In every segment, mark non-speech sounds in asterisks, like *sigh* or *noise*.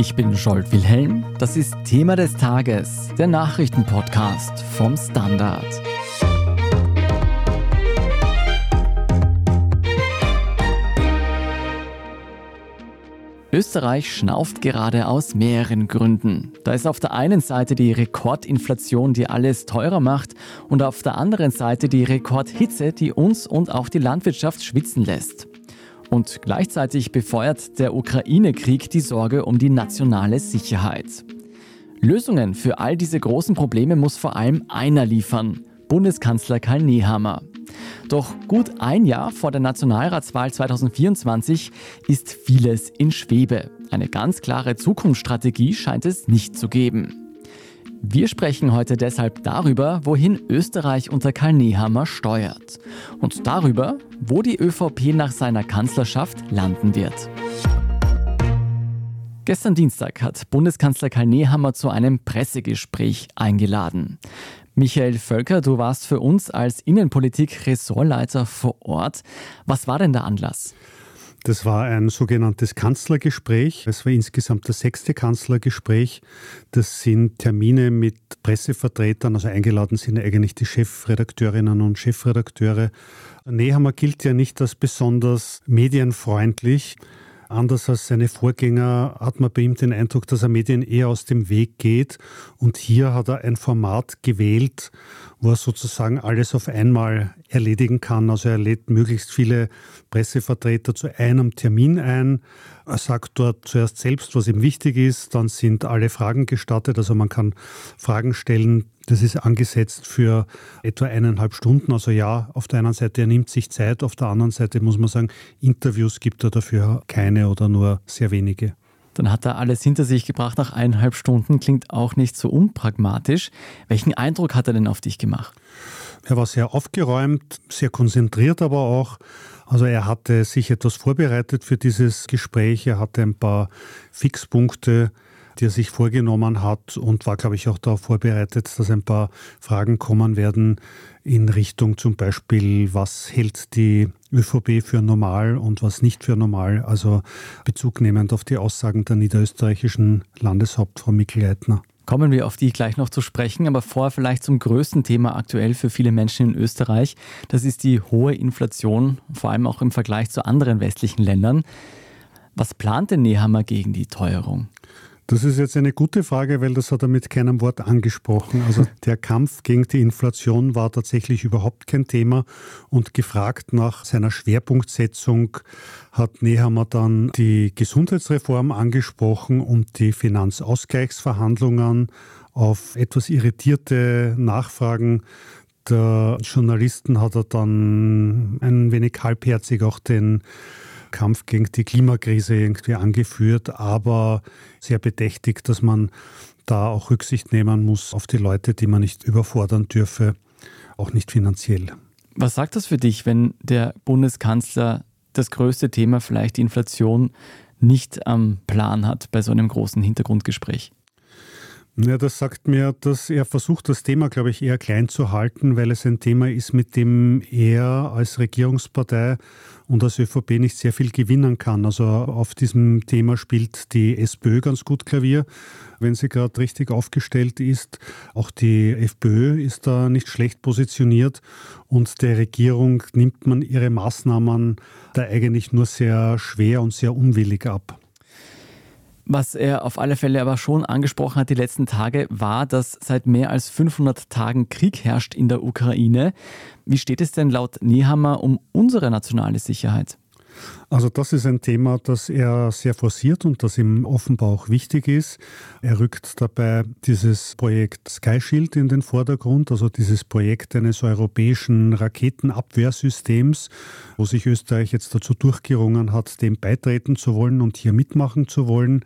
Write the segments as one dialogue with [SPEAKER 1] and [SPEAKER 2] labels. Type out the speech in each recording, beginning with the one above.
[SPEAKER 1] Ich bin Scholt Wilhelm. Das ist Thema des Tages, der Nachrichtenpodcast vom Standard. Österreich schnauft gerade aus mehreren Gründen. Da ist auf der einen Seite die Rekordinflation, die alles teurer macht, und auf der anderen Seite die Rekordhitze, die uns und auch die Landwirtschaft schwitzen lässt. Und gleichzeitig befeuert der Ukraine-Krieg die Sorge um die nationale Sicherheit. Lösungen für all diese großen Probleme muss vor allem einer liefern, Bundeskanzler Karl Nehammer. Doch gut ein Jahr vor der Nationalratswahl 2024 ist vieles in Schwebe. Eine ganz klare Zukunftsstrategie scheint es nicht zu geben. Wir sprechen heute deshalb darüber, wohin Österreich unter Karl Nehammer steuert und darüber, wo die ÖVP nach seiner Kanzlerschaft landen wird. Gestern Dienstag hat Bundeskanzler Karl Nehammer zu einem Pressegespräch eingeladen. Michael Völker, du warst für uns als Innenpolitik-Ressortleiter vor Ort. Was war denn der Anlass?
[SPEAKER 2] Das war ein sogenanntes Kanzlergespräch. Es war insgesamt das sechste Kanzlergespräch. Das sind Termine mit Pressevertretern, also eingeladen sind eigentlich die Chefredakteurinnen und Chefredakteure. Nehammer gilt ja nicht als besonders medienfreundlich. Anders als seine Vorgänger hat man bei ihm den Eindruck, dass er Medien eher aus dem Weg geht. Und hier hat er ein Format gewählt, wo er sozusagen alles auf einmal erledigen kann. Also er lädt möglichst viele Pressevertreter zu einem Termin ein. Er sagt dort zuerst selbst, was ihm wichtig ist. Dann sind alle Fragen gestattet. Also man kann Fragen stellen, das ist angesetzt für etwa eineinhalb Stunden. Also ja, auf der einen Seite, er nimmt sich Zeit, auf der anderen Seite muss man sagen, Interviews gibt er dafür keine oder nur sehr wenige.
[SPEAKER 1] Dann hat er alles hinter sich gebracht nach eineinhalb Stunden, klingt auch nicht so unpragmatisch. Welchen Eindruck hat er denn auf dich gemacht?
[SPEAKER 2] Er war sehr aufgeräumt, sehr konzentriert aber auch. Also er hatte sich etwas vorbereitet für dieses Gespräch. Er hatte ein paar Fixpunkte die er sich vorgenommen hat und war, glaube ich, auch darauf vorbereitet, dass ein paar Fragen kommen werden in Richtung zum Beispiel, was hält die ÖVP für normal und was nicht für normal. Also Bezug nehmend auf die Aussagen der niederösterreichischen Landeshauptfrau Mikl-Leitner.
[SPEAKER 1] Kommen wir auf die gleich noch zu sprechen, aber vorher vielleicht zum größten Thema aktuell für viele Menschen in Österreich. Das ist die hohe Inflation, vor allem auch im Vergleich zu anderen westlichen Ländern. Was plant denn Nehammer gegen die Teuerung?
[SPEAKER 2] Das ist jetzt eine gute Frage, weil das hat er mit keinem Wort angesprochen. Also *laughs* der Kampf gegen die Inflation war tatsächlich überhaupt kein Thema und gefragt nach seiner Schwerpunktsetzung hat Nehammer dann die Gesundheitsreform angesprochen und die Finanzausgleichsverhandlungen auf etwas irritierte Nachfragen der Journalisten hat er dann ein wenig halbherzig auch den Kampf gegen die Klimakrise irgendwie angeführt, aber sehr bedächtig, dass man da auch Rücksicht nehmen muss auf die Leute, die man nicht überfordern dürfe, auch nicht finanziell.
[SPEAKER 1] Was sagt das für dich, wenn der Bundeskanzler das größte Thema, vielleicht die Inflation, nicht am Plan hat bei so einem großen Hintergrundgespräch?
[SPEAKER 2] Ja, das sagt mir, dass er versucht, das Thema, glaube ich, eher klein zu halten, weil es ein Thema ist, mit dem er als Regierungspartei und als ÖVP nicht sehr viel gewinnen kann. Also auf diesem Thema spielt die SPÖ ganz gut Klavier, wenn sie gerade richtig aufgestellt ist. Auch die FPÖ ist da nicht schlecht positioniert und der Regierung nimmt man ihre Maßnahmen da eigentlich nur sehr schwer und sehr unwillig ab.
[SPEAKER 1] Was er auf alle Fälle aber schon angesprochen hat die letzten Tage, war, dass seit mehr als 500 Tagen Krieg herrscht in der Ukraine. Wie steht es denn laut Nehammer um unsere nationale Sicherheit?
[SPEAKER 2] Also das ist ein Thema, das er sehr forciert und das ihm offenbar auch wichtig ist. Er rückt dabei dieses Projekt Sky Shield in den Vordergrund, also dieses Projekt eines europäischen Raketenabwehrsystems, wo sich Österreich jetzt dazu durchgerungen hat, dem beitreten zu wollen und hier mitmachen zu wollen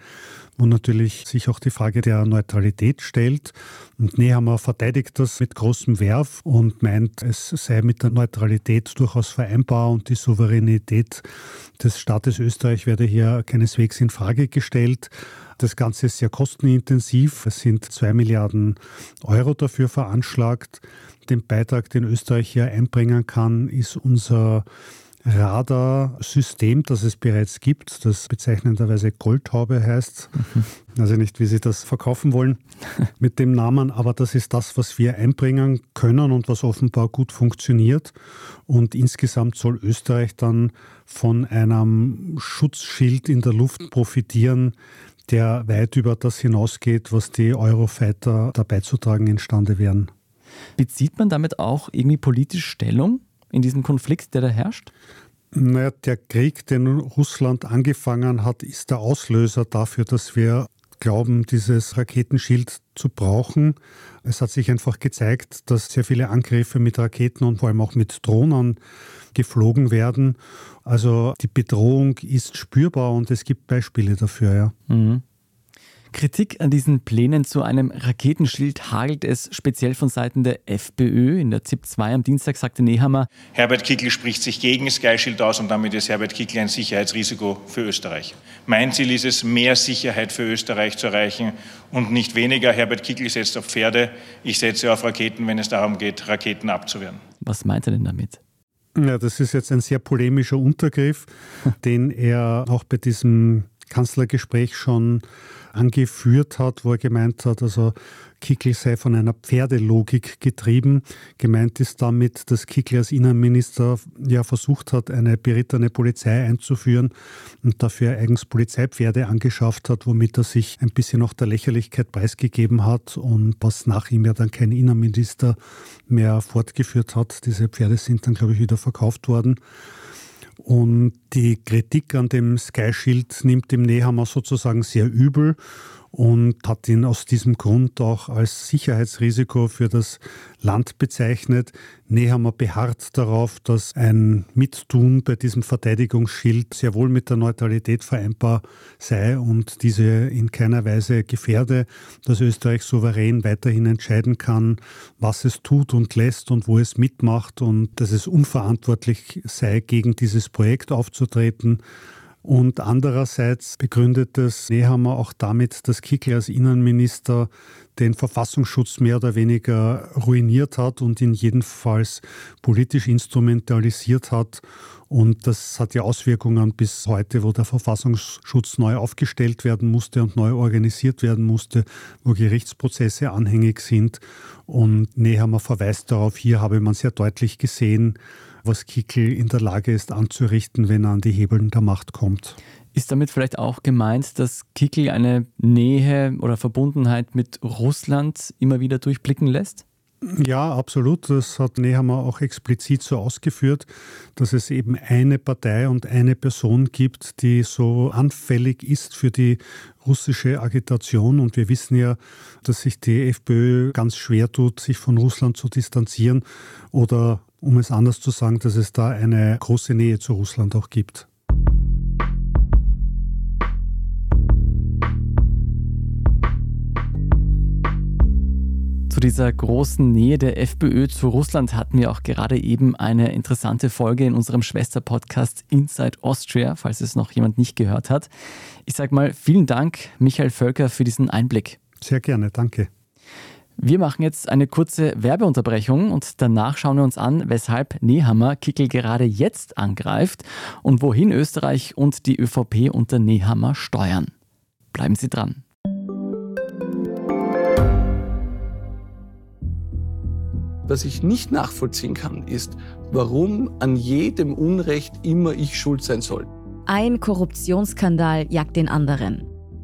[SPEAKER 2] wo natürlich sich auch die Frage der Neutralität stellt. Und Nehammer verteidigt das mit großem Werf und meint, es sei mit der Neutralität durchaus vereinbar und die Souveränität des Staates Österreich werde hier keineswegs in Frage gestellt. Das Ganze ist sehr kostenintensiv. Es sind zwei Milliarden Euro dafür veranschlagt. Den Beitrag, den Österreich hier einbringen kann, ist unser Radarsystem, das es bereits gibt, das bezeichnenderweise Goldhaube heißt. Mhm. Also nicht, wie Sie das verkaufen wollen mit dem Namen, aber das ist das, was wir einbringen können und was offenbar gut funktioniert. Und insgesamt soll Österreich dann von einem Schutzschild in der Luft profitieren, der weit über das hinausgeht, was die Eurofighter da beizutragen imstande wären.
[SPEAKER 1] Bezieht man damit auch irgendwie politisch Stellung in diesem Konflikt, der da herrscht?
[SPEAKER 2] Naja, der Krieg, den Russland angefangen hat, ist der Auslöser dafür, dass wir glauben, dieses Raketenschild zu brauchen. Es hat sich einfach gezeigt, dass sehr viele Angriffe mit Raketen und vor allem auch mit Drohnen geflogen werden. Also die Bedrohung ist spürbar und es gibt Beispiele dafür, ja. Mhm.
[SPEAKER 1] Kritik an diesen Plänen zu einem Raketenschild hagelt es speziell von Seiten der FPÖ. In der ZIP 2 am Dienstag sagte Nehammer,
[SPEAKER 3] Herbert Kickl spricht sich gegen Sky Shield aus und damit ist Herbert Kickl ein Sicherheitsrisiko für Österreich. Mein Ziel ist es, mehr Sicherheit für Österreich zu erreichen und nicht weniger. Herbert Kickl setzt auf Pferde, ich setze auf Raketen, wenn es darum geht, Raketen abzuwehren.
[SPEAKER 1] Was meint er denn damit?
[SPEAKER 2] Ja, das ist jetzt ein sehr polemischer Untergriff, *laughs* den er auch bei diesem Kanzlergespräch schon angeführt hat, wo er gemeint hat, also Kickl sei von einer Pferdelogik getrieben. Gemeint ist damit, dass Kickl als Innenminister ja versucht hat, eine berittene Polizei einzuführen und dafür eigens Polizeipferde angeschafft hat, womit er sich ein bisschen noch der Lächerlichkeit preisgegeben hat und was nach ihm ja dann kein Innenminister mehr fortgeführt hat. Diese Pferde sind dann, glaube ich, wieder verkauft worden. Und die Kritik an dem Sky Shield nimmt dem Nehammer sozusagen sehr übel und hat ihn aus diesem Grund auch als Sicherheitsrisiko für das Land bezeichnet. Nehammer beharrt darauf, dass ein Mittun bei diesem Verteidigungsschild sehr wohl mit der Neutralität vereinbar sei und diese in keiner Weise gefährde, dass Österreich souverän weiterhin entscheiden kann, was es tut und lässt und wo es mitmacht und dass es unverantwortlich sei, gegen dieses Projekt aufzutreten. Und andererseits begründet es Nehammer auch damit, dass Kickl als Innenminister den Verfassungsschutz mehr oder weniger ruiniert hat und ihn jedenfalls politisch instrumentalisiert hat. Und das hat ja Auswirkungen bis heute, wo der Verfassungsschutz neu aufgestellt werden musste und neu organisiert werden musste, wo Gerichtsprozesse anhängig sind. Und Nehammer verweist darauf, hier habe man sehr deutlich gesehen, was Kickel in der Lage ist anzurichten, wenn er an die Hebeln der Macht kommt.
[SPEAKER 1] Ist damit vielleicht auch gemeint, dass Kickel eine Nähe oder Verbundenheit mit Russland immer wieder durchblicken lässt?
[SPEAKER 2] Ja, absolut. Das hat Nehammer auch explizit so ausgeführt, dass es eben eine Partei und eine Person gibt, die so anfällig ist für die russische Agitation. Und wir wissen ja, dass sich die FPÖ ganz schwer tut, sich von Russland zu distanzieren oder um es anders zu sagen, dass es da eine große Nähe zu Russland auch gibt.
[SPEAKER 1] Zu dieser großen Nähe der FPÖ zu Russland hatten wir auch gerade eben eine interessante Folge in unserem Schwesterpodcast Inside Austria, falls es noch jemand nicht gehört hat. Ich sage mal vielen Dank, Michael Völker, für diesen Einblick.
[SPEAKER 2] Sehr gerne, danke.
[SPEAKER 1] Wir machen jetzt eine kurze Werbeunterbrechung und danach schauen wir uns an, weshalb Nehammer Kickel gerade jetzt angreift und wohin Österreich und die ÖVP unter Nehammer steuern. Bleiben Sie dran.
[SPEAKER 4] Was ich nicht nachvollziehen kann, ist, warum an jedem Unrecht immer ich schuld sein soll.
[SPEAKER 5] Ein Korruptionsskandal jagt den anderen.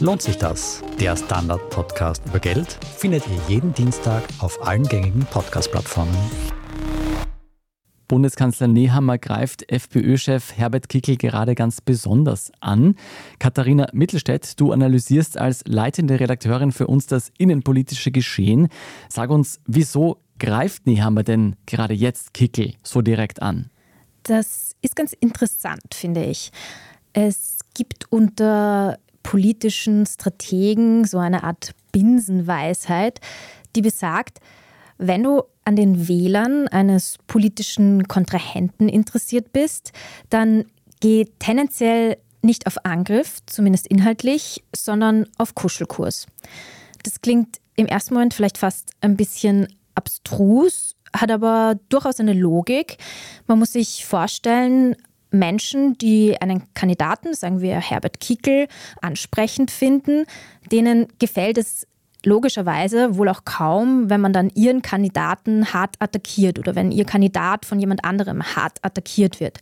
[SPEAKER 6] Lohnt sich das? Der Standard-Podcast über Geld findet ihr jeden Dienstag auf allen gängigen Podcast-Plattformen.
[SPEAKER 1] Bundeskanzler Nehammer greift FPÖ-Chef Herbert Kickel gerade ganz besonders an. Katharina Mittelstädt, du analysierst als leitende Redakteurin für uns das innenpolitische Geschehen. Sag uns, wieso greift Nehammer denn gerade jetzt Kickel so direkt an?
[SPEAKER 7] Das ist ganz interessant, finde ich. Es gibt unter politischen Strategen so eine Art Binsenweisheit, die besagt, wenn du an den Wählern eines politischen Kontrahenten interessiert bist, dann geh tendenziell nicht auf Angriff, zumindest inhaltlich, sondern auf Kuschelkurs. Das klingt im ersten Moment vielleicht fast ein bisschen abstrus, hat aber durchaus eine Logik. Man muss sich vorstellen, Menschen, die einen Kandidaten, sagen wir Herbert Kickel, ansprechend finden, denen gefällt es logischerweise wohl auch kaum, wenn man dann ihren Kandidaten hart attackiert oder wenn ihr Kandidat von jemand anderem hart attackiert wird.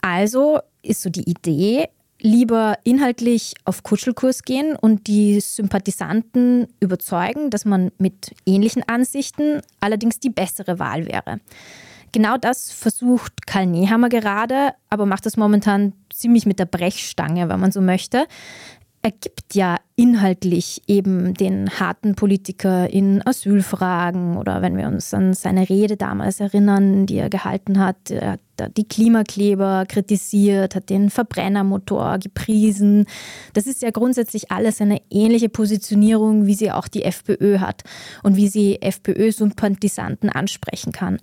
[SPEAKER 7] Also ist so die Idee, lieber inhaltlich auf Kuschelkurs gehen und die Sympathisanten überzeugen, dass man mit ähnlichen Ansichten allerdings die bessere Wahl wäre. Genau das versucht Karl Nehammer gerade, aber macht das momentan ziemlich mit der Brechstange, wenn man so möchte er gibt ja inhaltlich eben den harten Politiker in Asylfragen oder wenn wir uns an seine Rede damals erinnern, die er gehalten hat, er hat die Klimakleber kritisiert, hat den Verbrennermotor gepriesen. Das ist ja grundsätzlich alles eine ähnliche Positionierung, wie sie auch die FPÖ hat und wie sie FPÖ-Sympathisanten ansprechen kann.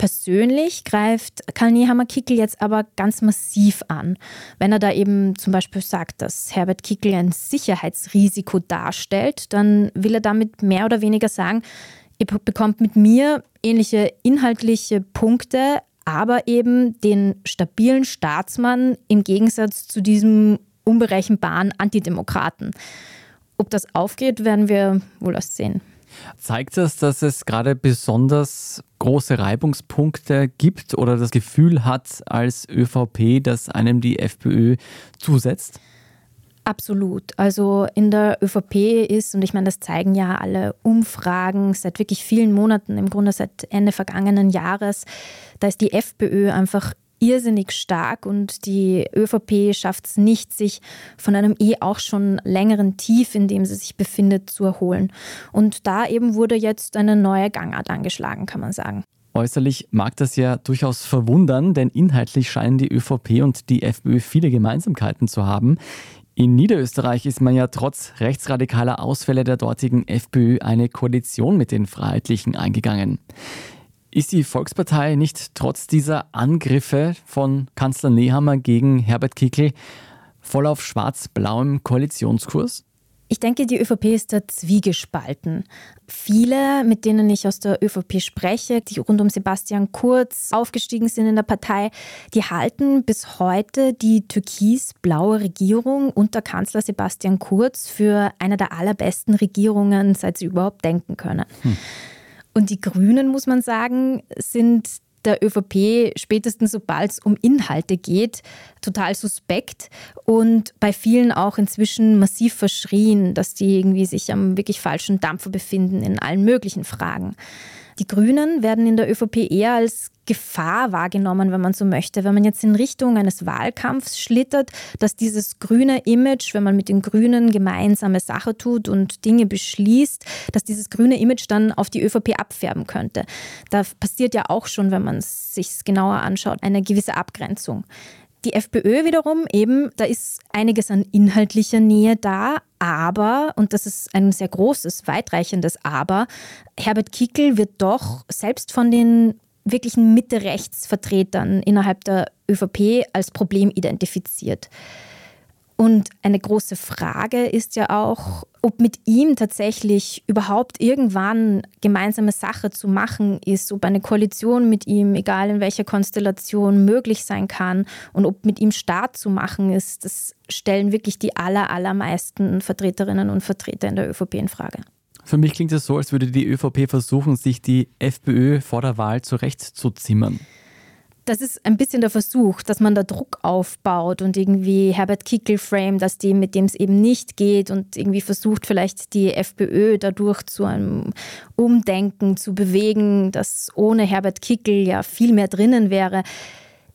[SPEAKER 7] Persönlich greift Karl Nehammer Kickel jetzt aber ganz massiv an. Wenn er da eben zum Beispiel sagt, dass Herbert Kickel ein Sicherheitsrisiko darstellt, dann will er damit mehr oder weniger sagen, ihr bekommt mit mir ähnliche inhaltliche Punkte, aber eben den stabilen Staatsmann im Gegensatz zu diesem unberechenbaren Antidemokraten. Ob das aufgeht, werden wir wohl erst sehen.
[SPEAKER 1] Zeigt das, dass es gerade besonders große Reibungspunkte gibt oder das Gefühl hat als ÖVP, dass einem die FPÖ zusetzt?
[SPEAKER 7] Absolut. Also in der ÖVP ist, und ich meine, das zeigen ja alle Umfragen seit wirklich vielen Monaten, im Grunde seit Ende vergangenen Jahres, da ist die FPÖ einfach irrsinnig stark und die ÖVP schafft es nicht, sich von einem eh auch schon längeren Tief, in dem sie sich befindet, zu erholen. Und da eben wurde jetzt eine neue Gangart angeschlagen, kann man sagen.
[SPEAKER 1] Äußerlich mag das ja durchaus verwundern, denn inhaltlich scheinen die ÖVP und die FPÖ viele Gemeinsamkeiten zu haben. In Niederösterreich ist man ja trotz rechtsradikaler Ausfälle der dortigen FPÖ eine Koalition mit den Freiheitlichen eingegangen. Ist die Volkspartei nicht trotz dieser Angriffe von Kanzler Nehammer gegen Herbert Kickl voll auf schwarz-blauem Koalitionskurs?
[SPEAKER 7] Ich denke, die ÖVP ist da zwiegespalten. Viele, mit denen ich aus der ÖVP spreche, die rund um Sebastian Kurz aufgestiegen sind in der Partei, die halten bis heute die türkis-blaue Regierung unter Kanzler Sebastian Kurz für eine der allerbesten Regierungen, seit sie überhaupt denken können. Hm. Und die Grünen, muss man sagen, sind der ÖVP spätestens sobald es um Inhalte geht, total suspekt und bei vielen auch inzwischen massiv verschrien, dass die irgendwie sich am wirklich falschen Dampfer befinden in allen möglichen Fragen. Die Grünen werden in der ÖVP eher als Gefahr wahrgenommen, wenn man so möchte. Wenn man jetzt in Richtung eines Wahlkampfs schlittert, dass dieses grüne Image, wenn man mit den Grünen gemeinsame Sache tut und Dinge beschließt, dass dieses grüne Image dann auf die ÖVP abfärben könnte. Da passiert ja auch schon, wenn man es sich genauer anschaut, eine gewisse Abgrenzung. Die FPÖ wiederum eben, da ist einiges an inhaltlicher Nähe da, aber, und das ist ein sehr großes, weitreichendes Aber, Herbert Kickel wird doch selbst von den wirklichen Mitte-Rechts-Vertretern innerhalb der ÖVP als Problem identifiziert. Und eine große Frage ist ja auch, ob mit ihm tatsächlich überhaupt irgendwann gemeinsame Sache zu machen ist, ob eine Koalition mit ihm, egal in welcher Konstellation, möglich sein kann und ob mit ihm Staat zu machen ist, das stellen wirklich die aller, allermeisten Vertreterinnen und Vertreter in der ÖVP in Frage.
[SPEAKER 1] Für mich klingt es so, als würde die ÖVP versuchen, sich die FPÖ vor der Wahl zurechtzuzimmern
[SPEAKER 7] das ist ein bisschen der Versuch, dass man da Druck aufbaut und irgendwie Herbert Kickel frame, dass die, mit dem es eben nicht geht und irgendwie versucht, vielleicht die FPÖ dadurch zu einem Umdenken zu bewegen, dass ohne Herbert Kickel ja viel mehr drinnen wäre.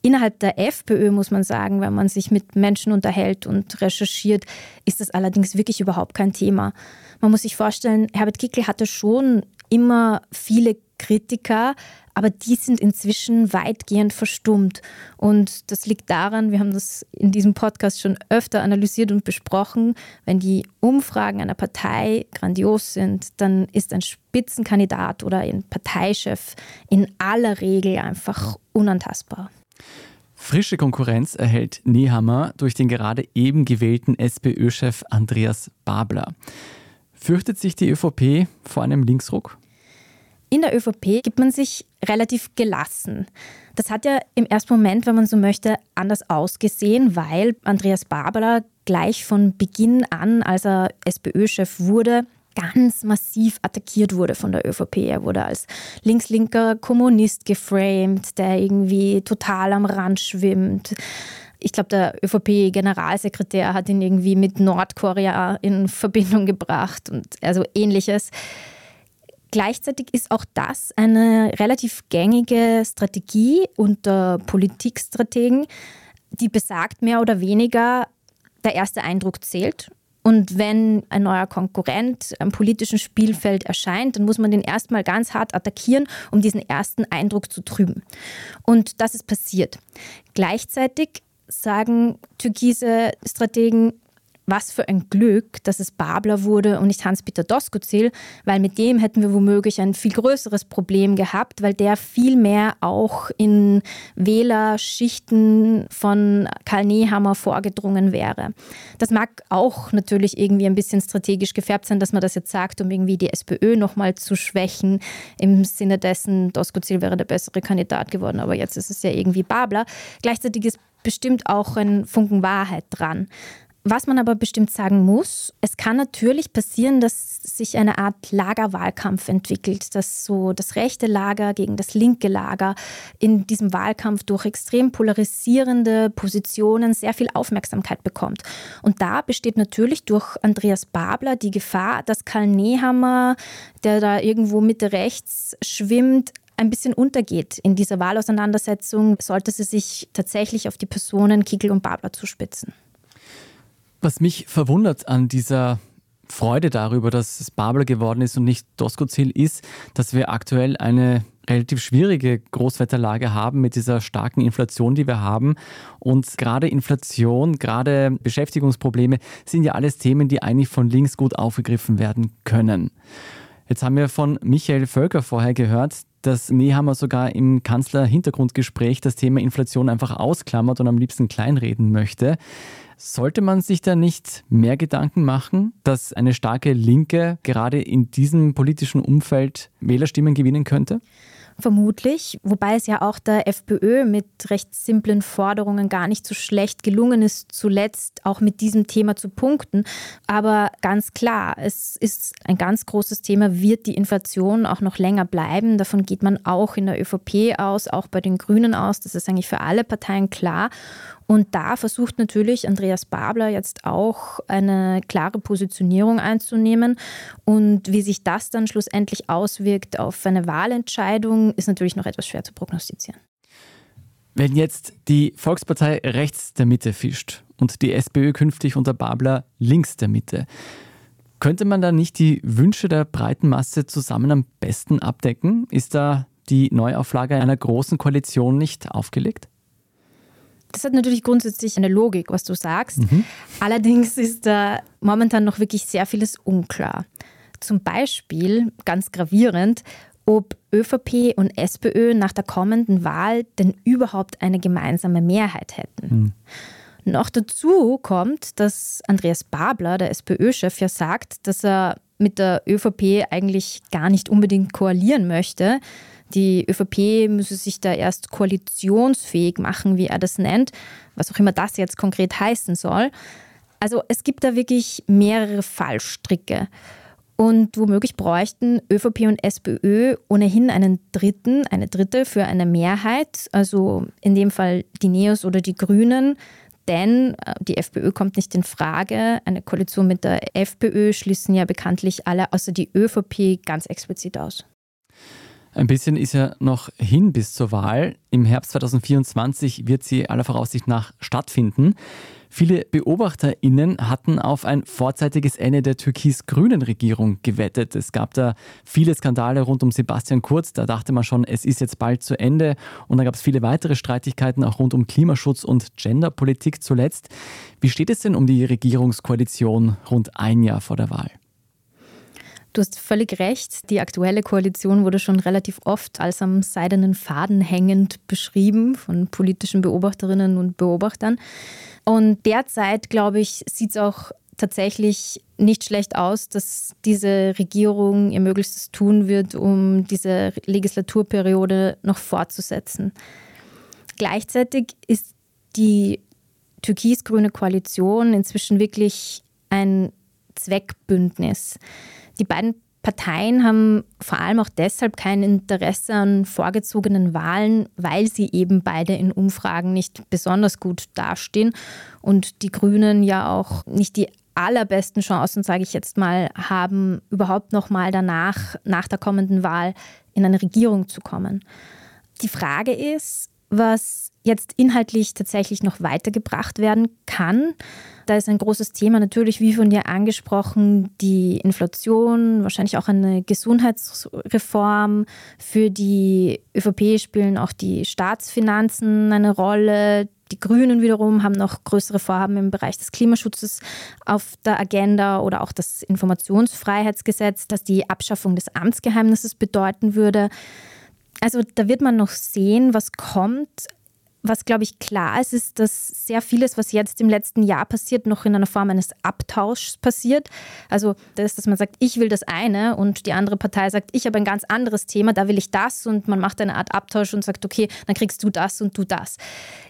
[SPEAKER 7] Innerhalb der FPÖ muss man sagen, wenn man sich mit Menschen unterhält und recherchiert, ist das allerdings wirklich überhaupt kein Thema. Man muss sich vorstellen, Herbert Kickel hatte schon immer viele Kritiker, aber die sind inzwischen weitgehend verstummt. Und das liegt daran, wir haben das in diesem Podcast schon öfter analysiert und besprochen, wenn die Umfragen einer Partei grandios sind, dann ist ein Spitzenkandidat oder ein Parteichef in aller Regel einfach unantastbar.
[SPEAKER 1] Frische Konkurrenz erhält Nehammer durch den gerade eben gewählten SPÖ-Chef Andreas Babler. Fürchtet sich die ÖVP vor einem Linksruck?
[SPEAKER 7] In der ÖVP gibt man sich relativ gelassen. Das hat ja im ersten Moment, wenn man so möchte, anders ausgesehen, weil Andreas Babler gleich von Beginn an, als er SPÖ-Chef wurde, ganz massiv attackiert wurde von der ÖVP. Er wurde als linkslinker Kommunist geframed, der irgendwie total am Rand schwimmt. Ich glaube, der ÖVP-Generalsekretär hat ihn irgendwie mit Nordkorea in Verbindung gebracht und also ähnliches. Gleichzeitig ist auch das eine relativ gängige Strategie unter Politikstrategen, die besagt mehr oder weniger, der erste Eindruck zählt. Und wenn ein neuer Konkurrent am politischen Spielfeld erscheint, dann muss man den erstmal ganz hart attackieren, um diesen ersten Eindruck zu trüben. Und das ist passiert. Gleichzeitig sagen türkise Strategen, was für ein Glück, dass es Babler wurde und nicht Hans-Peter Doskozil, weil mit dem hätten wir womöglich ein viel größeres Problem gehabt, weil der viel mehr auch in Wählerschichten von Karl Nehammer vorgedrungen wäre. Das mag auch natürlich irgendwie ein bisschen strategisch gefärbt sein, dass man das jetzt sagt, um irgendwie die SPÖ nochmal zu schwächen, im Sinne dessen, Doskozil wäre der bessere Kandidat geworden, aber jetzt ist es ja irgendwie Babler. Gleichzeitig ist bestimmt auch ein Funken Wahrheit dran. Was man aber bestimmt sagen muss, es kann natürlich passieren, dass sich eine Art Lagerwahlkampf entwickelt, dass so das rechte Lager gegen das linke Lager in diesem Wahlkampf durch extrem polarisierende Positionen sehr viel Aufmerksamkeit bekommt. Und da besteht natürlich durch Andreas Babler die Gefahr, dass Karl Nehammer, der da irgendwo Mitte rechts schwimmt, ein bisschen untergeht in dieser Wahlauseinandersetzung, sollte sie sich tatsächlich auf die Personen Kickel und Babler zuspitzen.
[SPEAKER 1] Was mich verwundert an dieser Freude darüber, dass es Babel geworden ist und nicht Doskozil ist, dass wir aktuell eine relativ schwierige Großwetterlage haben mit dieser starken Inflation, die wir haben. Und gerade Inflation, gerade Beschäftigungsprobleme sind ja alles Themen, die eigentlich von links gut aufgegriffen werden können. Jetzt haben wir von Michael Völker vorher gehört, dass Nehammer sogar im Kanzler-Hintergrundgespräch das Thema Inflation einfach ausklammert und am liebsten kleinreden möchte. Sollte man sich da nicht mehr Gedanken machen, dass eine starke Linke gerade in diesem politischen Umfeld Wählerstimmen gewinnen könnte?
[SPEAKER 7] Vermutlich, wobei es ja auch der FPÖ mit recht simplen Forderungen gar nicht so schlecht gelungen ist, zuletzt auch mit diesem Thema zu punkten. Aber ganz klar, es ist ein ganz großes Thema, wird die Inflation auch noch länger bleiben. Davon geht man auch in der ÖVP aus, auch bei den Grünen aus. Das ist eigentlich für alle Parteien klar. Und da versucht natürlich Andreas Babler jetzt auch eine klare Positionierung einzunehmen. Und wie sich das dann schlussendlich auswirkt auf eine Wahlentscheidung, ist natürlich noch etwas schwer zu prognostizieren.
[SPEAKER 1] Wenn jetzt die Volkspartei rechts der Mitte fischt und die SPÖ künftig unter Babler links der Mitte, könnte man da nicht die Wünsche der breiten Masse zusammen am besten abdecken? Ist da die Neuauflage einer großen Koalition nicht aufgelegt?
[SPEAKER 7] Das hat natürlich grundsätzlich eine Logik, was du sagst. Mhm. Allerdings ist da momentan noch wirklich sehr vieles unklar. Zum Beispiel, ganz gravierend, ob ÖVP und SPÖ nach der kommenden Wahl denn überhaupt eine gemeinsame Mehrheit hätten. Mhm. Noch dazu kommt, dass Andreas Babler, der SPÖ-Chef, ja sagt, dass er mit der ÖVP eigentlich gar nicht unbedingt koalieren möchte. Die ÖVP müsse sich da erst koalitionsfähig machen, wie er das nennt, was auch immer das jetzt konkret heißen soll. Also es gibt da wirklich mehrere Fallstricke. Und womöglich bräuchten ÖVP und SPÖ ohnehin einen dritten, eine dritte für eine Mehrheit, also in dem Fall die Neos oder die Grünen. Denn äh, die FPÖ kommt nicht in Frage. Eine Koalition mit der FPÖ schließen ja bekanntlich alle außer die ÖVP ganz explizit aus.
[SPEAKER 1] Ein bisschen ist ja noch hin bis zur Wahl. Im Herbst 2024 wird sie aller Voraussicht nach stattfinden. Viele BeobachterInnen hatten auf ein vorzeitiges Ende der türkis-grünen Regierung gewettet. Es gab da viele Skandale rund um Sebastian Kurz. Da dachte man schon, es ist jetzt bald zu Ende. Und dann gab es viele weitere Streitigkeiten auch rund um Klimaschutz und Genderpolitik zuletzt. Wie steht es denn um die Regierungskoalition rund ein Jahr vor der Wahl?
[SPEAKER 7] Du hast völlig recht. Die aktuelle Koalition wurde schon relativ oft als am seidenen Faden hängend beschrieben von politischen Beobachterinnen und Beobachtern. Und derzeit, glaube ich, sieht es auch tatsächlich nicht schlecht aus, dass diese Regierung ihr Möglichstes tun wird, um diese Legislaturperiode noch fortzusetzen. Gleichzeitig ist die türkis-grüne Koalition inzwischen wirklich ein Zweckbündnis. Die beiden Parteien haben vor allem auch deshalb kein Interesse an vorgezogenen Wahlen, weil sie eben beide in Umfragen nicht besonders gut dastehen und die Grünen ja auch nicht die allerbesten Chancen, sage ich jetzt mal, haben, überhaupt noch mal danach, nach der kommenden Wahl, in eine Regierung zu kommen. Die Frage ist, was jetzt inhaltlich tatsächlich noch weitergebracht werden kann. Da ist ein großes Thema natürlich, wie von dir angesprochen, die Inflation, wahrscheinlich auch eine Gesundheitsreform. Für die ÖVP spielen auch die Staatsfinanzen eine Rolle. Die Grünen wiederum haben noch größere Vorhaben im Bereich des Klimaschutzes auf der Agenda oder auch das Informationsfreiheitsgesetz, das die Abschaffung des Amtsgeheimnisses bedeuten würde. Also da wird man noch sehen, was kommt was, glaube ich, klar ist, ist, dass sehr vieles, was jetzt im letzten Jahr passiert, noch in einer Form eines Abtauschs passiert. Also das, dass man sagt, ich will das eine und die andere Partei sagt, ich habe ein ganz anderes Thema, da will ich das und man macht eine Art Abtausch und sagt, okay, dann kriegst du das und du das.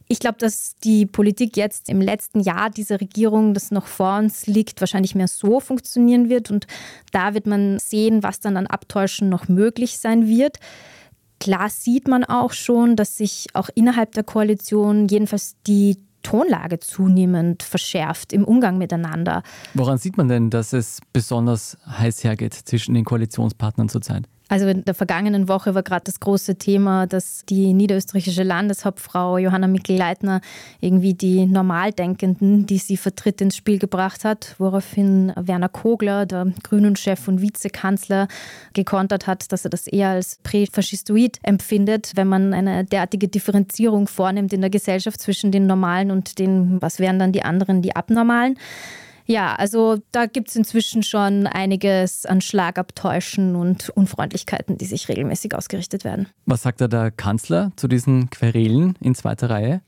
[SPEAKER 7] Ich glaube, dass die Politik jetzt im letzten Jahr dieser Regierung, das noch vor uns liegt, wahrscheinlich mehr so funktionieren wird und da wird man sehen, was dann an Abtäuschen noch möglich sein wird. Klar sieht man auch schon, dass sich auch innerhalb der Koalition jedenfalls die Tonlage zunehmend verschärft im Umgang miteinander.
[SPEAKER 1] Woran sieht man denn, dass es besonders heiß hergeht zwischen den Koalitionspartnern zurzeit?
[SPEAKER 7] Also in der vergangenen Woche war gerade das große Thema, dass die niederösterreichische Landeshauptfrau Johanna Mikl-Leitner irgendwie die Normaldenkenden, die sie vertritt, ins Spiel gebracht hat, woraufhin Werner Kogler, der Grünen-Chef und Vizekanzler, gekontert hat, dass er das eher als präfaschistoid empfindet, wenn man eine derartige Differenzierung vornimmt in der Gesellschaft zwischen den Normalen und den, was wären dann die anderen, die Abnormalen. Ja, also da gibt es inzwischen schon einiges an Schlagabtäuschen und Unfreundlichkeiten, die sich regelmäßig ausgerichtet werden.
[SPEAKER 1] Was sagt da der Kanzler zu diesen Querelen in zweiter Reihe?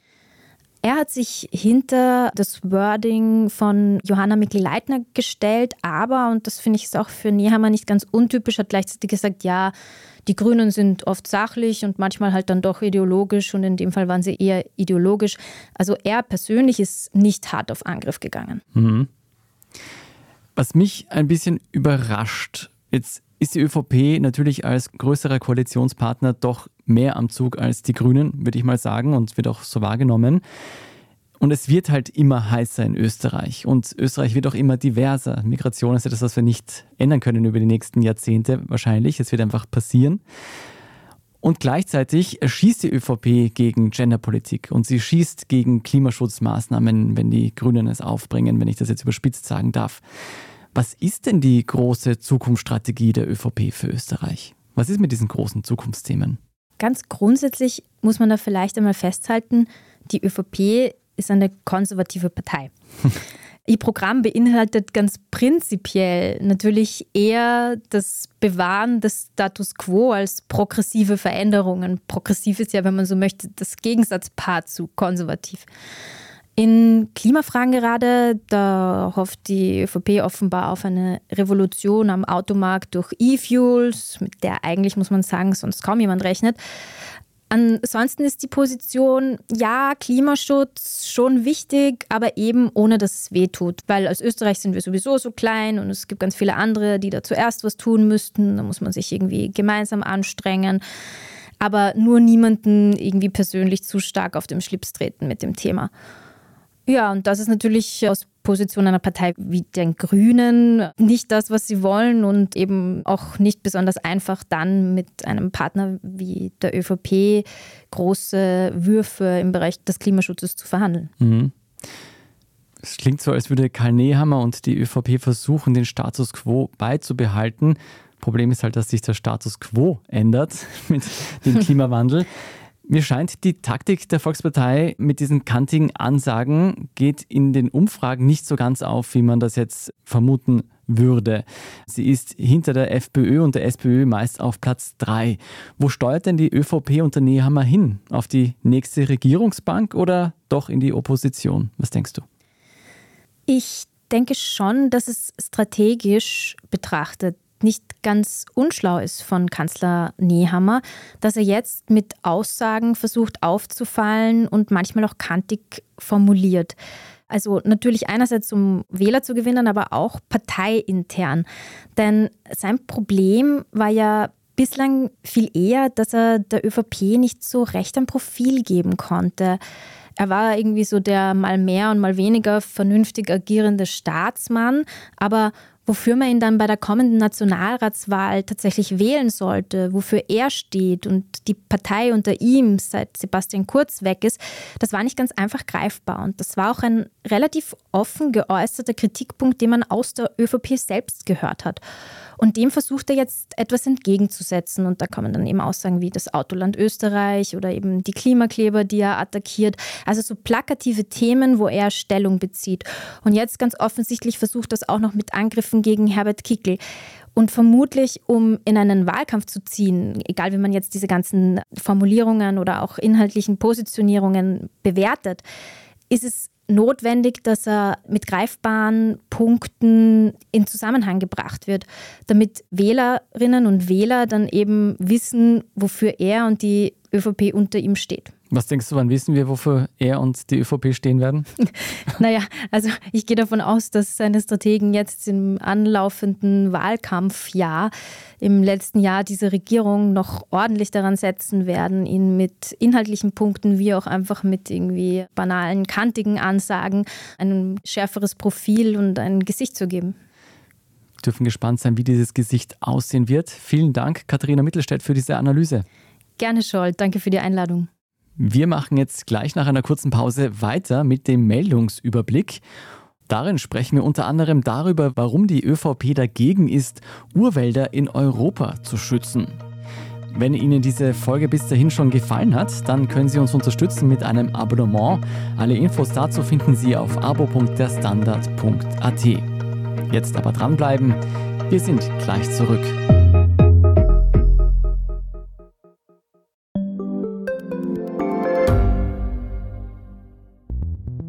[SPEAKER 7] Er hat sich hinter das Wording von Johanna Mikl-Leitner gestellt, aber, und das finde ich auch für Nehammer nicht ganz untypisch, hat gleichzeitig gesagt, ja, die Grünen sind oft sachlich und manchmal halt dann doch ideologisch und in dem Fall waren sie eher ideologisch. Also er persönlich ist nicht hart auf Angriff gegangen.
[SPEAKER 1] Mhm. Was mich ein bisschen überrascht, jetzt ist die ÖVP natürlich als größerer Koalitionspartner doch mehr am Zug als die Grünen, würde ich mal sagen, und wird auch so wahrgenommen. Und es wird halt immer heißer in Österreich. Und Österreich wird auch immer diverser. Migration ist etwas, was wir nicht ändern können über die nächsten Jahrzehnte wahrscheinlich. Es wird einfach passieren. Und gleichzeitig schießt die ÖVP gegen Genderpolitik und sie schießt gegen Klimaschutzmaßnahmen, wenn die Grünen es aufbringen, wenn ich das jetzt überspitzt sagen darf. Was ist denn die große Zukunftsstrategie der ÖVP für Österreich? Was ist mit diesen großen Zukunftsthemen?
[SPEAKER 7] Ganz grundsätzlich muss man da vielleicht einmal festhalten, die ÖVP ist eine konservative Partei. *laughs* Ihr Programm beinhaltet ganz prinzipiell natürlich eher das Bewahren des Status quo als progressive Veränderungen. Progressiv ist ja, wenn man so möchte, das Gegensatzpaar zu konservativ. In Klimafragen gerade, da hofft die ÖVP offenbar auf eine Revolution am Automarkt durch E-Fuels, mit der eigentlich, muss man sagen, sonst kaum jemand rechnet. Ansonsten ist die Position, ja, Klimaschutz schon wichtig, aber eben ohne, dass es weh tut. Weil als Österreich sind wir sowieso so klein und es gibt ganz viele andere, die da zuerst was tun müssten. Da muss man sich irgendwie gemeinsam anstrengen. Aber nur niemanden irgendwie persönlich zu stark auf dem Schlips treten mit dem Thema. Ja, und das ist natürlich aus Position einer Partei wie den Grünen nicht das, was sie wollen und eben auch nicht besonders einfach dann mit einem Partner wie der ÖVP große Würfe im Bereich des Klimaschutzes zu verhandeln.
[SPEAKER 1] Mhm. Es klingt so, als würde Karl Nehammer und die ÖVP versuchen, den Status quo beizubehalten. Problem ist halt, dass sich der Status quo ändert *laughs* mit dem Klimawandel. Mir scheint, die Taktik der Volkspartei mit diesen kantigen Ansagen geht in den Umfragen nicht so ganz auf, wie man das jetzt vermuten würde. Sie ist hinter der FPÖ und der SPÖ meist auf Platz 3. Wo steuert denn die ÖVP unter Nehammer hin? Auf die nächste Regierungsbank oder doch in die Opposition? Was denkst du?
[SPEAKER 7] Ich denke schon, dass es strategisch betrachtet nicht ganz unschlau ist von Kanzler Nehammer, dass er jetzt mit Aussagen versucht aufzufallen und manchmal auch kantig formuliert. Also natürlich einerseits, um Wähler zu gewinnen, aber auch parteiintern. Denn sein Problem war ja bislang viel eher, dass er der ÖVP nicht so recht ein Profil geben konnte. Er war irgendwie so der mal mehr und mal weniger vernünftig agierende Staatsmann, aber wofür man ihn dann bei der kommenden Nationalratswahl tatsächlich wählen sollte, wofür er steht und die Partei unter ihm, seit Sebastian Kurz weg ist, das war nicht ganz einfach greifbar. Und das war auch ein relativ offen geäußerter Kritikpunkt, den man aus der ÖVP selbst gehört hat. Und dem versucht er jetzt etwas entgegenzusetzen. Und da kommen dann eben Aussagen wie das Autoland Österreich oder eben die Klimakleber, die er attackiert. Also so plakative Themen, wo er Stellung bezieht. Und jetzt ganz offensichtlich versucht das auch noch mit Angriffen gegen Herbert Kickel. Und vermutlich, um in einen Wahlkampf zu ziehen, egal wie man jetzt diese ganzen Formulierungen oder auch inhaltlichen Positionierungen bewertet, ist es notwendig, dass er mit greifbaren Punkten in Zusammenhang gebracht wird, damit Wählerinnen und Wähler dann eben wissen, wofür er und die ÖVP unter ihm steht.
[SPEAKER 1] Was denkst du, wann wissen wir, wofür er und die ÖVP stehen werden? *laughs*
[SPEAKER 7] naja, also ich gehe davon aus, dass seine Strategen jetzt im anlaufenden Wahlkampfjahr, im letzten Jahr diese Regierung noch ordentlich daran setzen werden, ihn mit inhaltlichen Punkten wie auch einfach mit irgendwie banalen, kantigen Ansagen ein schärferes Profil und ein Gesicht zu geben.
[SPEAKER 1] Wir dürfen gespannt sein, wie dieses Gesicht aussehen wird. Vielen Dank, Katharina Mittelstädt, für diese Analyse.
[SPEAKER 7] Gerne, Scholl. Danke für die Einladung.
[SPEAKER 1] Wir machen jetzt gleich nach einer kurzen Pause weiter mit dem Meldungsüberblick. Darin sprechen wir unter anderem darüber, warum die ÖVP dagegen ist, Urwälder in Europa zu schützen. Wenn Ihnen diese Folge bis dahin schon gefallen hat, dann können Sie uns unterstützen mit einem Abonnement. Alle Infos dazu finden Sie auf abo.derstandard.at. Jetzt aber dranbleiben, wir sind gleich zurück.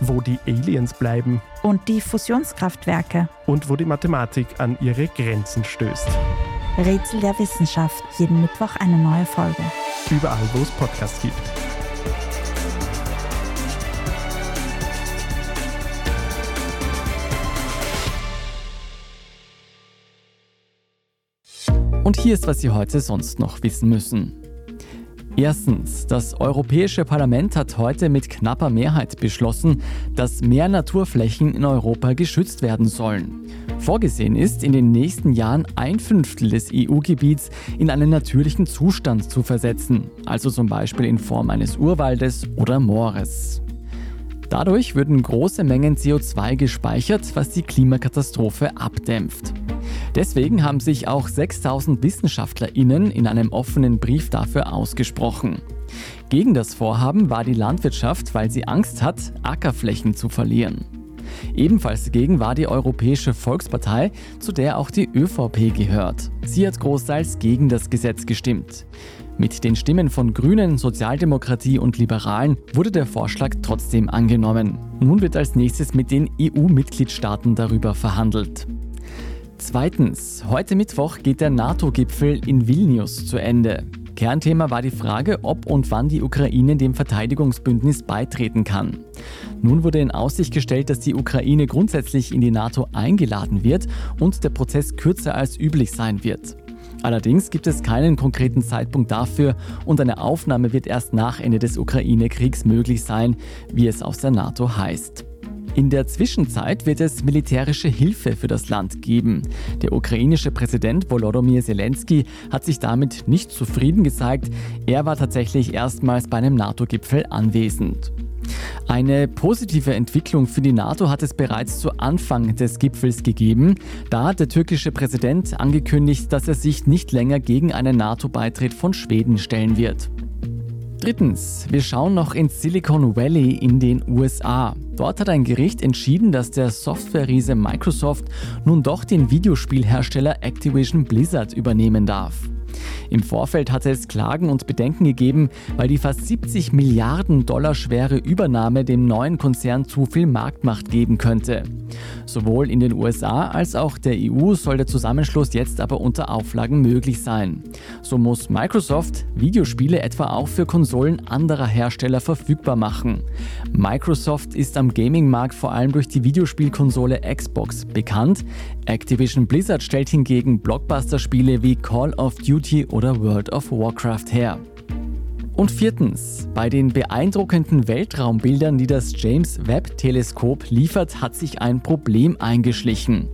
[SPEAKER 8] wo die Aliens bleiben.
[SPEAKER 9] Und die Fusionskraftwerke.
[SPEAKER 8] Und wo die Mathematik an ihre Grenzen stößt.
[SPEAKER 9] Rätsel der Wissenschaft. Jeden Mittwoch eine neue Folge.
[SPEAKER 8] Überall, wo es Podcasts gibt.
[SPEAKER 1] Und hier ist, was Sie heute sonst noch wissen müssen. Erstens, das Europäische Parlament hat heute mit knapper Mehrheit beschlossen, dass mehr Naturflächen in Europa geschützt werden sollen. Vorgesehen ist, in den nächsten Jahren ein Fünftel des EU-Gebiets in einen natürlichen Zustand zu versetzen, also zum Beispiel in Form eines Urwaldes oder Moores. Dadurch würden große Mengen CO2 gespeichert, was die Klimakatastrophe abdämpft. Deswegen haben sich auch 6000 WissenschaftlerInnen in einem offenen Brief dafür ausgesprochen. Gegen das Vorhaben war die Landwirtschaft, weil sie Angst hat, Ackerflächen zu verlieren. Ebenfalls dagegen war die Europäische Volkspartei, zu der auch die ÖVP gehört. Sie hat großteils gegen das Gesetz gestimmt. Mit den Stimmen von Grünen, Sozialdemokratie und Liberalen wurde der Vorschlag trotzdem angenommen. Nun wird als nächstes mit den EU-Mitgliedstaaten darüber verhandelt. Zweitens, heute Mittwoch geht der NATO-Gipfel in Vilnius zu Ende. Kernthema war die Frage, ob und wann die Ukraine dem Verteidigungsbündnis beitreten kann. Nun wurde in Aussicht gestellt, dass die Ukraine grundsätzlich in die NATO eingeladen wird und der Prozess kürzer als üblich sein wird. Allerdings gibt es keinen konkreten Zeitpunkt dafür und eine Aufnahme wird erst nach Ende des Ukraine-Kriegs möglich sein, wie es aus der NATO heißt. In der Zwischenzeit wird es militärische Hilfe für das Land geben. Der ukrainische Präsident Volodymyr Zelensky hat sich damit nicht zufrieden gezeigt. Er war tatsächlich erstmals bei einem NATO-Gipfel anwesend. Eine positive Entwicklung für die NATO hat es bereits zu Anfang des Gipfels gegeben. Da hat der türkische Präsident angekündigt, dass er sich nicht länger gegen einen NATO-Beitritt von Schweden stellen wird. Drittens, wir schauen noch ins Silicon Valley in den USA. Dort hat ein Gericht entschieden, dass der Software-Riese Microsoft nun doch den Videospielhersteller Activision Blizzard übernehmen darf. Im Vorfeld hatte es Klagen und Bedenken gegeben, weil die fast 70 Milliarden Dollar schwere Übernahme dem neuen Konzern zu viel Marktmacht geben könnte. Sowohl in den USA als auch der EU soll der Zusammenschluss jetzt aber unter Auflagen möglich sein. So muss Microsoft Videospiele etwa auch für Konsolen anderer Hersteller verfügbar machen. Microsoft ist am Gaming-Markt vor allem durch die Videospielkonsole Xbox bekannt. Activision Blizzard stellt hingegen Blockbuster-Spiele wie Call of Duty oder World of Warcraft her. Und viertens, bei den beeindruckenden Weltraumbildern, die das James Webb-Teleskop liefert, hat sich ein Problem eingeschlichen.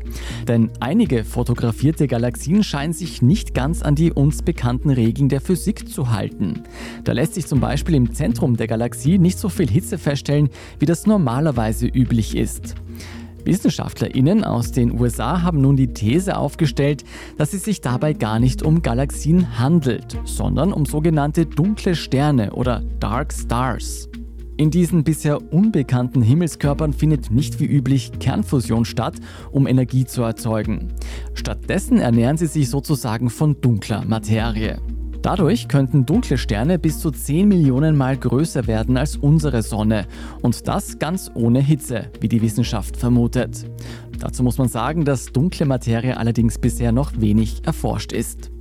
[SPEAKER 1] Denn einige fotografierte Galaxien scheinen sich nicht ganz an die uns bekannten Regeln der Physik zu halten. Da lässt sich zum Beispiel im Zentrum der Galaxie nicht so viel Hitze feststellen, wie das normalerweise üblich ist. WissenschaftlerInnen aus den USA haben nun die These aufgestellt, dass es sich dabei gar nicht um Galaxien handelt, sondern um sogenannte dunkle Sterne oder Dark Stars. In diesen bisher unbekannten Himmelskörpern findet nicht wie üblich Kernfusion statt, um Energie zu erzeugen. Stattdessen ernähren sie sich sozusagen von dunkler Materie. Dadurch könnten dunkle Sterne bis zu 10 Millionen Mal größer werden als unsere Sonne und das ganz ohne Hitze, wie die Wissenschaft vermutet. Dazu muss man sagen, dass dunkle Materie allerdings bisher noch wenig erforscht ist.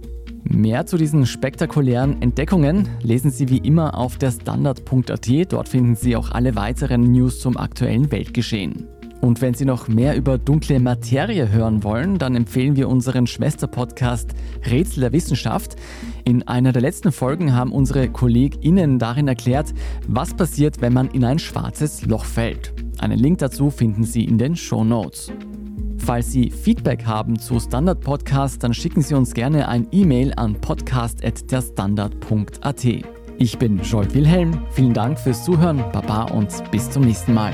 [SPEAKER 1] Mehr zu diesen spektakulären Entdeckungen lesen Sie wie immer auf der Standard.at. Dort finden Sie auch alle weiteren News zum aktuellen Weltgeschehen. Und wenn Sie noch mehr über dunkle Materie hören wollen, dann empfehlen wir unseren Schwesterpodcast Rätsel der Wissenschaft. In einer der letzten Folgen haben unsere KollegInnen darin erklärt, was passiert, wenn man in ein schwarzes Loch fällt. Einen Link dazu finden Sie in den Show Notes. Falls Sie Feedback haben zu Standard Podcast, dann schicken Sie uns gerne ein E-Mail an podcast.derstandard.at. Ich bin Jolt Wilhelm, vielen Dank fürs Zuhören, Baba und bis zum nächsten Mal.